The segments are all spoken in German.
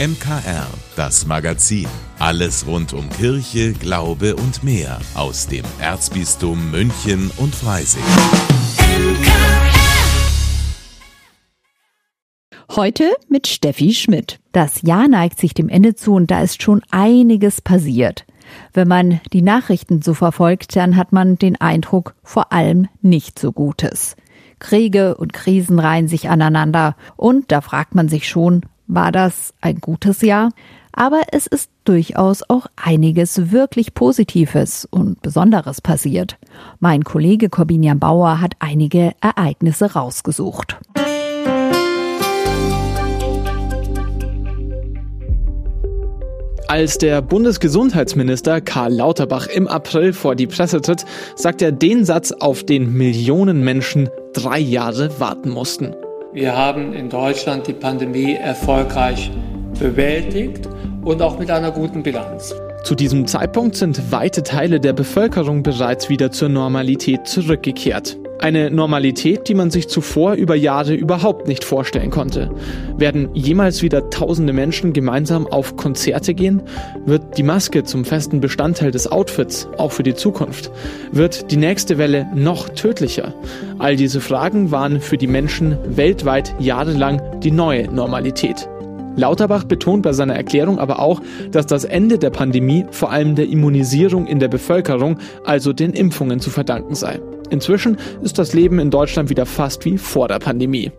MKR, das Magazin. Alles rund um Kirche, Glaube und mehr aus dem Erzbistum München und Freising. Heute mit Steffi Schmidt. Das Jahr neigt sich dem Ende zu und da ist schon einiges passiert. Wenn man die Nachrichten so verfolgt, dann hat man den Eindruck, vor allem nicht so Gutes. Kriege und Krisen reihen sich aneinander und da fragt man sich schon, war das ein gutes Jahr? Aber es ist durchaus auch einiges wirklich Positives und Besonderes passiert. Mein Kollege Corbinian Bauer hat einige Ereignisse rausgesucht. Als der Bundesgesundheitsminister Karl Lauterbach im April vor die Presse tritt, sagt er den Satz, auf den Millionen Menschen drei Jahre warten mussten. Wir haben in Deutschland die Pandemie erfolgreich bewältigt und auch mit einer guten Bilanz. Zu diesem Zeitpunkt sind weite Teile der Bevölkerung bereits wieder zur Normalität zurückgekehrt. Eine Normalität, die man sich zuvor über Jahre überhaupt nicht vorstellen konnte. Werden jemals wieder tausende Menschen gemeinsam auf Konzerte gehen? Wird die Maske zum festen Bestandteil des Outfits, auch für die Zukunft? Wird die nächste Welle noch tödlicher? All diese Fragen waren für die Menschen weltweit jahrelang die neue Normalität. Lauterbach betont bei seiner Erklärung aber auch, dass das Ende der Pandemie vor allem der Immunisierung in der Bevölkerung, also den Impfungen zu verdanken sei. Inzwischen ist das Leben in Deutschland wieder fast wie vor der Pandemie.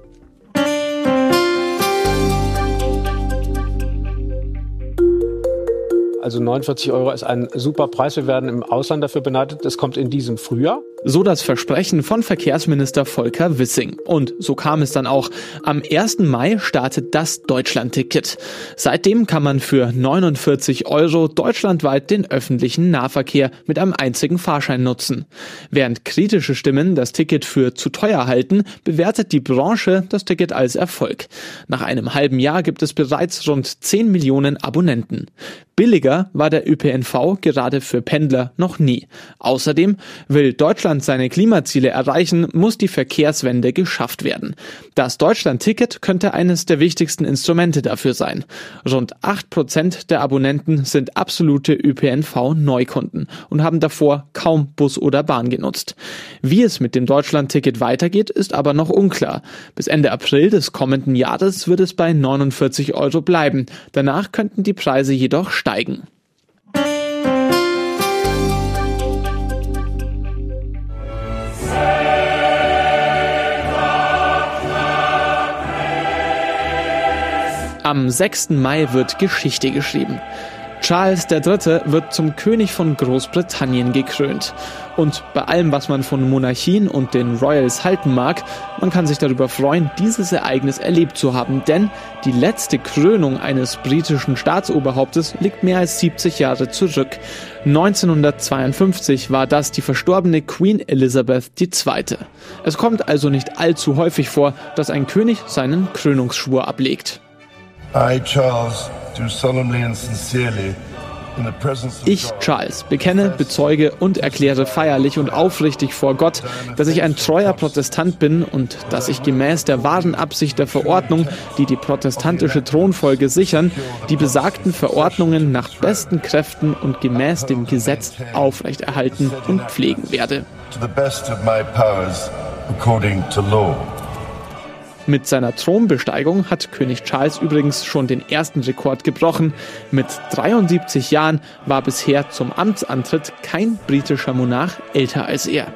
Also 49 Euro ist ein super Preis. Wir werden im Ausland dafür beneidet. Das kommt in diesem Frühjahr. So das Versprechen von Verkehrsminister Volker Wissing. Und so kam es dann auch. Am 1. Mai startet das Deutschlandticket. Seitdem kann man für 49 Euro deutschlandweit den öffentlichen Nahverkehr mit einem einzigen Fahrschein nutzen. Während kritische Stimmen das Ticket für zu teuer halten, bewertet die Branche das Ticket als Erfolg. Nach einem halben Jahr gibt es bereits rund 10 Millionen Abonnenten. Billiger war der ÖPNV gerade für Pendler noch nie. Außerdem will Deutschland seine Klimaziele erreichen, muss die Verkehrswende geschafft werden. Das Deutschland-Ticket könnte eines der wichtigsten Instrumente dafür sein. Rund acht Prozent der Abonnenten sind absolute ÖPNV-Neukunden und haben davor kaum Bus oder Bahn genutzt. Wie es mit dem Deutschland-Ticket weitergeht, ist aber noch unklar. Bis Ende April des kommenden Jahres wird es bei 49 Euro bleiben. Danach könnten die Preise jedoch steigen Am 6. Mai wird Geschichte geschrieben. Charles III. wird zum König von Großbritannien gekrönt. Und bei allem, was man von Monarchien und den Royals halten mag, man kann sich darüber freuen, dieses Ereignis erlebt zu haben, denn die letzte Krönung eines britischen Staatsoberhauptes liegt mehr als 70 Jahre zurück. 1952 war das die verstorbene Queen Elizabeth II. Es kommt also nicht allzu häufig vor, dass ein König seinen Krönungsschwur ablegt. I, Charles, do solemnly and sincerely ich, Charles, bekenne, bezeuge und erkläre feierlich und aufrichtig vor Gott, dass ich ein treuer Protestant bin und dass ich gemäß der wahren Absicht der Verordnung, die die protestantische Thronfolge sichern, die besagten Verordnungen nach besten Kräften und gemäß dem Gesetz aufrechterhalten und pflegen werde. To the best of my powers, according to law. Mit seiner Thronbesteigung hat König Charles übrigens schon den ersten Rekord gebrochen. Mit 73 Jahren war bisher zum Amtsantritt kein britischer Monarch älter als er.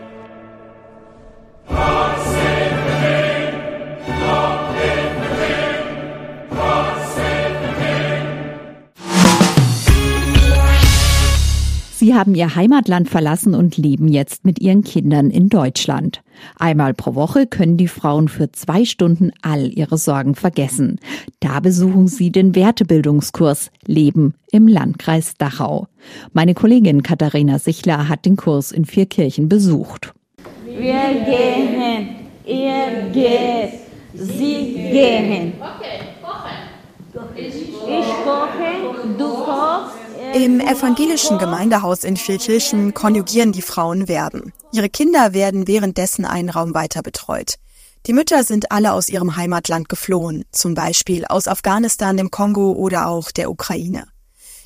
Sie haben ihr Heimatland verlassen und leben jetzt mit ihren Kindern in Deutschland. Einmal pro Woche können die Frauen für zwei Stunden all ihre Sorgen vergessen. Da besuchen sie den Wertebildungskurs Leben im Landkreis Dachau. Meine Kollegin Katharina Sichler hat den Kurs in Vierkirchen besucht. Wir gehen, ihr geht, sie gehen. Okay, kochen. Ich koche, du kochst. Im evangelischen Gemeindehaus in Vierkirchen konjugieren die Frauen Verben. Ihre Kinder werden währenddessen einen Raum weiter betreut. Die Mütter sind alle aus ihrem Heimatland geflohen, zum Beispiel aus Afghanistan, dem Kongo oder auch der Ukraine.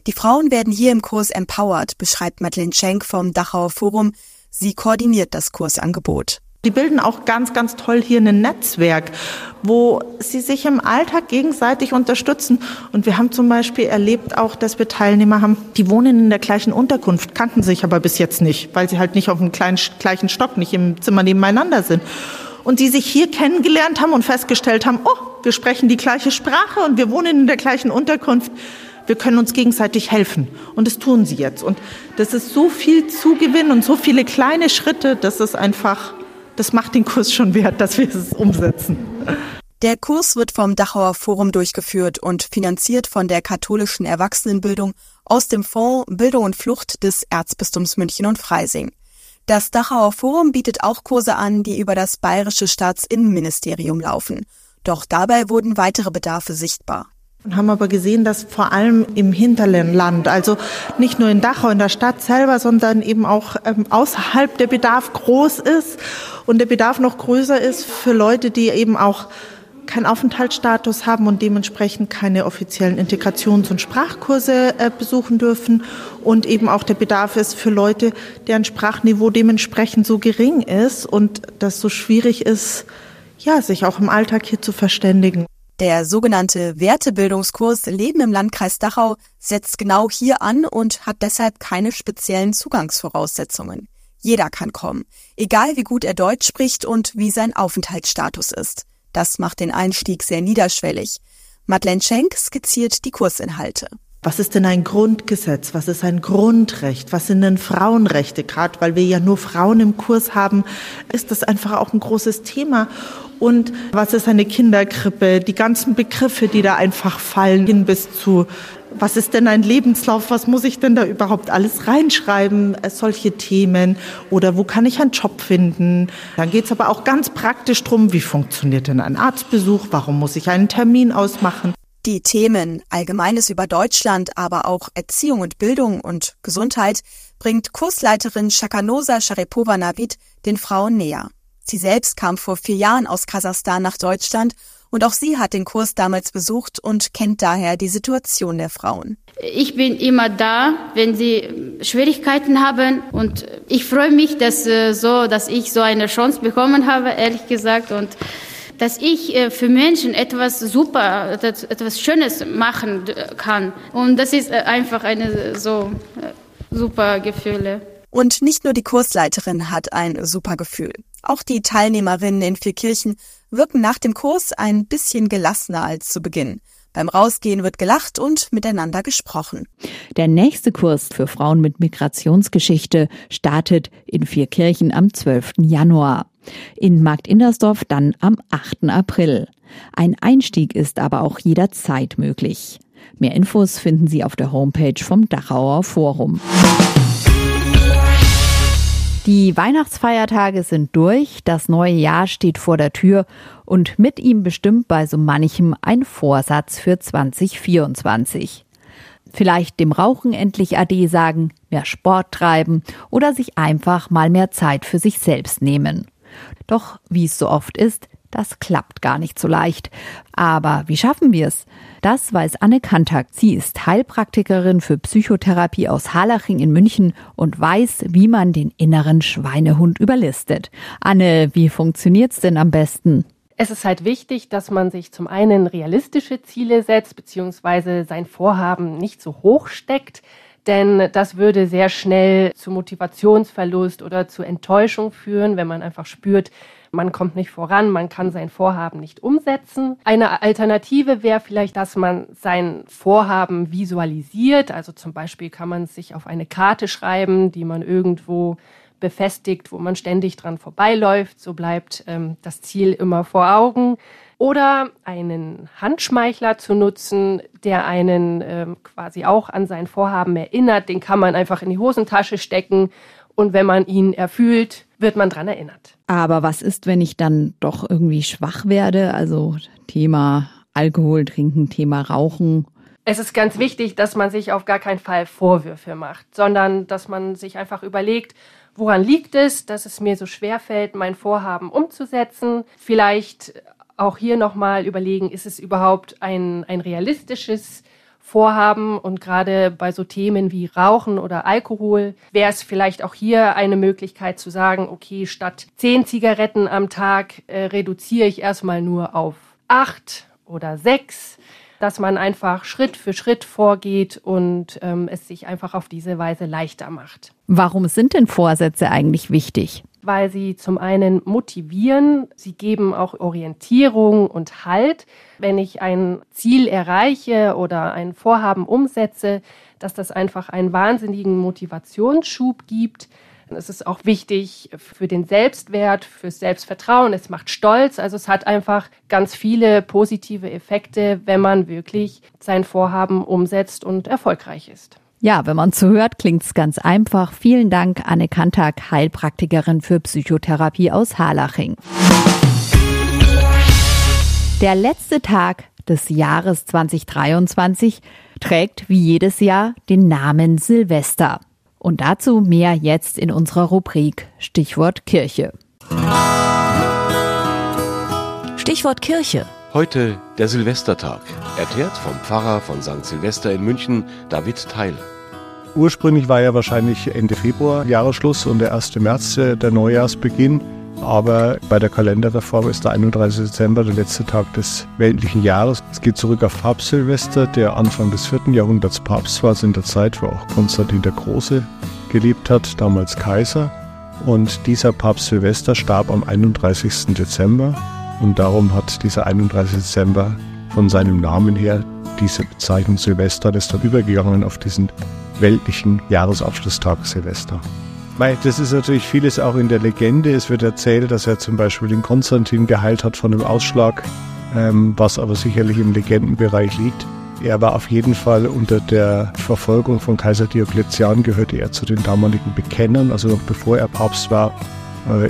Die Frauen werden hier im Kurs empowered, beschreibt Madeleine Schenk vom Dachauer Forum. Sie koordiniert das Kursangebot. Die bilden auch ganz, ganz toll hier ein Netzwerk, wo sie sich im Alltag gegenseitig unterstützen. Und wir haben zum Beispiel erlebt auch, dass wir Teilnehmer haben, die wohnen in der gleichen Unterkunft, kannten sich aber bis jetzt nicht, weil sie halt nicht auf dem kleinen, gleichen Stock, nicht im Zimmer nebeneinander sind. Und die sich hier kennengelernt haben und festgestellt haben, oh, wir sprechen die gleiche Sprache und wir wohnen in der gleichen Unterkunft wir können uns gegenseitig helfen. Und das tun sie jetzt. Und das ist so viel Zugewinn und so viele kleine Schritte, das ist einfach das macht den Kurs schon wert, dass wir es umsetzen. Der Kurs wird vom Dachauer Forum durchgeführt und finanziert von der katholischen Erwachsenenbildung aus dem Fonds Bildung und Flucht des Erzbistums München und Freising. Das Dachauer Forum bietet auch Kurse an, die über das bayerische Staatsinnenministerium laufen. Doch dabei wurden weitere Bedarfe sichtbar und haben aber gesehen, dass vor allem im Hinterland, also nicht nur in Dachau, in der Stadt selber, sondern eben auch ähm, außerhalb der Bedarf groß ist und der Bedarf noch größer ist für Leute, die eben auch keinen Aufenthaltsstatus haben und dementsprechend keine offiziellen Integrations- und Sprachkurse äh, besuchen dürfen und eben auch der Bedarf ist für Leute, deren Sprachniveau dementsprechend so gering ist und das so schwierig ist, ja, sich auch im Alltag hier zu verständigen. Der sogenannte Wertebildungskurs Leben im Landkreis Dachau setzt genau hier an und hat deshalb keine speziellen Zugangsvoraussetzungen. Jeder kann kommen, egal wie gut er Deutsch spricht und wie sein Aufenthaltsstatus ist. Das macht den Einstieg sehr niederschwellig. Madeleine Schenk skizziert die Kursinhalte. Was ist denn ein Grundgesetz? Was ist ein Grundrecht? Was sind denn Frauenrechte? Gerade weil wir ja nur Frauen im Kurs haben, ist das einfach auch ein großes Thema. Und was ist eine Kinderkrippe? Die ganzen Begriffe, die da einfach fallen, hin bis zu was ist denn ein Lebenslauf? Was muss ich denn da überhaupt alles reinschreiben? Äh, solche Themen. Oder wo kann ich einen Job finden? Dann geht es aber auch ganz praktisch drum, wie funktioniert denn ein Arztbesuch? Warum muss ich einen Termin ausmachen? Die Themen Allgemeines über Deutschland, aber auch Erziehung und Bildung und Gesundheit bringt Kursleiterin Shakanosa Sharipova Navid den Frauen näher. Sie selbst kam vor vier Jahren aus Kasachstan nach Deutschland und auch sie hat den Kurs damals besucht und kennt daher die Situation der Frauen. Ich bin immer da, wenn sie Schwierigkeiten haben und ich freue mich, dass äh, so, dass ich so eine Chance bekommen habe, ehrlich gesagt und dass ich äh, für Menschen etwas super, etwas Schönes machen kann. Und das ist äh, einfach eine so super Gefühle. Und nicht nur die Kursleiterin hat ein super Gefühl. Auch die Teilnehmerinnen in Vierkirchen wirken nach dem Kurs ein bisschen gelassener als zu Beginn. Beim Rausgehen wird gelacht und miteinander gesprochen. Der nächste Kurs für Frauen mit Migrationsgeschichte startet in Vierkirchen am 12. Januar. In Markt Indersdorf dann am 8. April. Ein Einstieg ist aber auch jederzeit möglich. Mehr Infos finden Sie auf der Homepage vom Dachauer Forum. Die Weihnachtsfeiertage sind durch, das neue Jahr steht vor der Tür und mit ihm bestimmt bei so manchem ein Vorsatz für 2024. Vielleicht dem Rauchen endlich Ade sagen, mehr Sport treiben oder sich einfach mal mehr Zeit für sich selbst nehmen. Doch wie es so oft ist, das klappt gar nicht so leicht. Aber wie schaffen wir es? Das weiß Anne Kantak. Sie ist Heilpraktikerin für Psychotherapie aus Harlaching in München und weiß, wie man den inneren Schweinehund überlistet. Anne, wie funktioniert's denn am besten? Es ist halt wichtig, dass man sich zum einen realistische Ziele setzt, beziehungsweise sein Vorhaben nicht so hoch steckt, denn das würde sehr schnell zu Motivationsverlust oder zu Enttäuschung führen, wenn man einfach spürt, man kommt nicht voran, man kann sein Vorhaben nicht umsetzen. Eine Alternative wäre vielleicht, dass man sein Vorhaben visualisiert. Also zum Beispiel kann man sich auf eine Karte schreiben, die man irgendwo befestigt, wo man ständig dran vorbeiläuft. So bleibt ähm, das Ziel immer vor Augen. Oder einen Handschmeichler zu nutzen, der einen ähm, quasi auch an sein Vorhaben erinnert. Den kann man einfach in die Hosentasche stecken und wenn man ihn erfüllt, wird man dran erinnert. Aber was ist, wenn ich dann doch irgendwie schwach werde? Also Thema Alkohol trinken, Thema Rauchen. Es ist ganz wichtig, dass man sich auf gar keinen Fall Vorwürfe macht, sondern dass man sich einfach überlegt, woran liegt es, dass es mir so schwer fällt, mein Vorhaben umzusetzen. Vielleicht auch hier nochmal überlegen, ist es überhaupt ein, ein realistisches Vorhaben? Und gerade bei so Themen wie Rauchen oder Alkohol wäre es vielleicht auch hier eine Möglichkeit zu sagen, okay, statt zehn Zigaretten am Tag äh, reduziere ich erstmal nur auf acht oder sechs, dass man einfach Schritt für Schritt vorgeht und ähm, es sich einfach auf diese Weise leichter macht. Warum sind denn Vorsätze eigentlich wichtig? weil sie zum einen motivieren, sie geben auch Orientierung und Halt. Wenn ich ein Ziel erreiche oder ein Vorhaben umsetze, dass das einfach einen wahnsinnigen Motivationsschub gibt. Es ist auch wichtig für den Selbstwert, fürs Selbstvertrauen. Es macht stolz. Also es hat einfach ganz viele positive Effekte, wenn man wirklich sein Vorhaben umsetzt und erfolgreich ist. Ja, wenn man zuhört, klingt's ganz einfach. Vielen Dank, Anne Kantak, Heilpraktikerin für Psychotherapie aus Harlaching. Der letzte Tag des Jahres 2023 trägt wie jedes Jahr den Namen Silvester. Und dazu mehr jetzt in unserer Rubrik Stichwort Kirche. Stichwort Kirche. Heute der Silvestertag, erklärt vom Pfarrer von St. Silvester in München, David Theile. Ursprünglich war ja wahrscheinlich Ende Februar Jahresschluss und der 1. März äh, der Neujahrsbeginn. Aber bei der Kalenderreform ist der 31. Dezember der letzte Tag des weltlichen Jahres. Es geht zurück auf Papst Silvester, der Anfang des 4. Jahrhunderts Papst war, also in der Zeit, wo auch Konstantin der Große gelebt hat, damals Kaiser. Und dieser Papst Silvester starb am 31. Dezember. Und darum hat dieser 31. Dezember von seinem Namen her diese Bezeichnung Silvester, das ist dann übergegangen auf diesen weltlichen Jahresabschlusstag Silvester. Das ist natürlich vieles auch in der Legende. Es wird erzählt, dass er zum Beispiel den Konstantin geheilt hat von einem Ausschlag, ähm, was aber sicherlich im Legendenbereich liegt. Er war auf jeden Fall unter der Verfolgung von Kaiser Diokletian, gehörte er zu den damaligen Bekennern, also noch bevor er Papst war,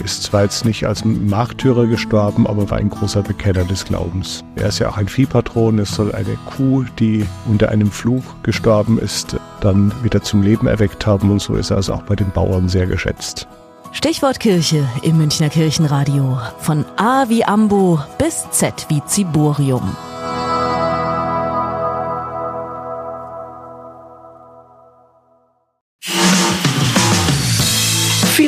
ist zwar jetzt nicht als Märtyrer gestorben, aber war ein großer Bekenner des Glaubens. Er ist ja auch ein Viehpatron. Es soll eine Kuh, die unter einem Fluch gestorben ist, dann wieder zum Leben erweckt haben. Und so ist er also auch bei den Bauern sehr geschätzt. Stichwort Kirche im Münchner Kirchenradio. Von A wie Ambo bis Z wie Ziborium.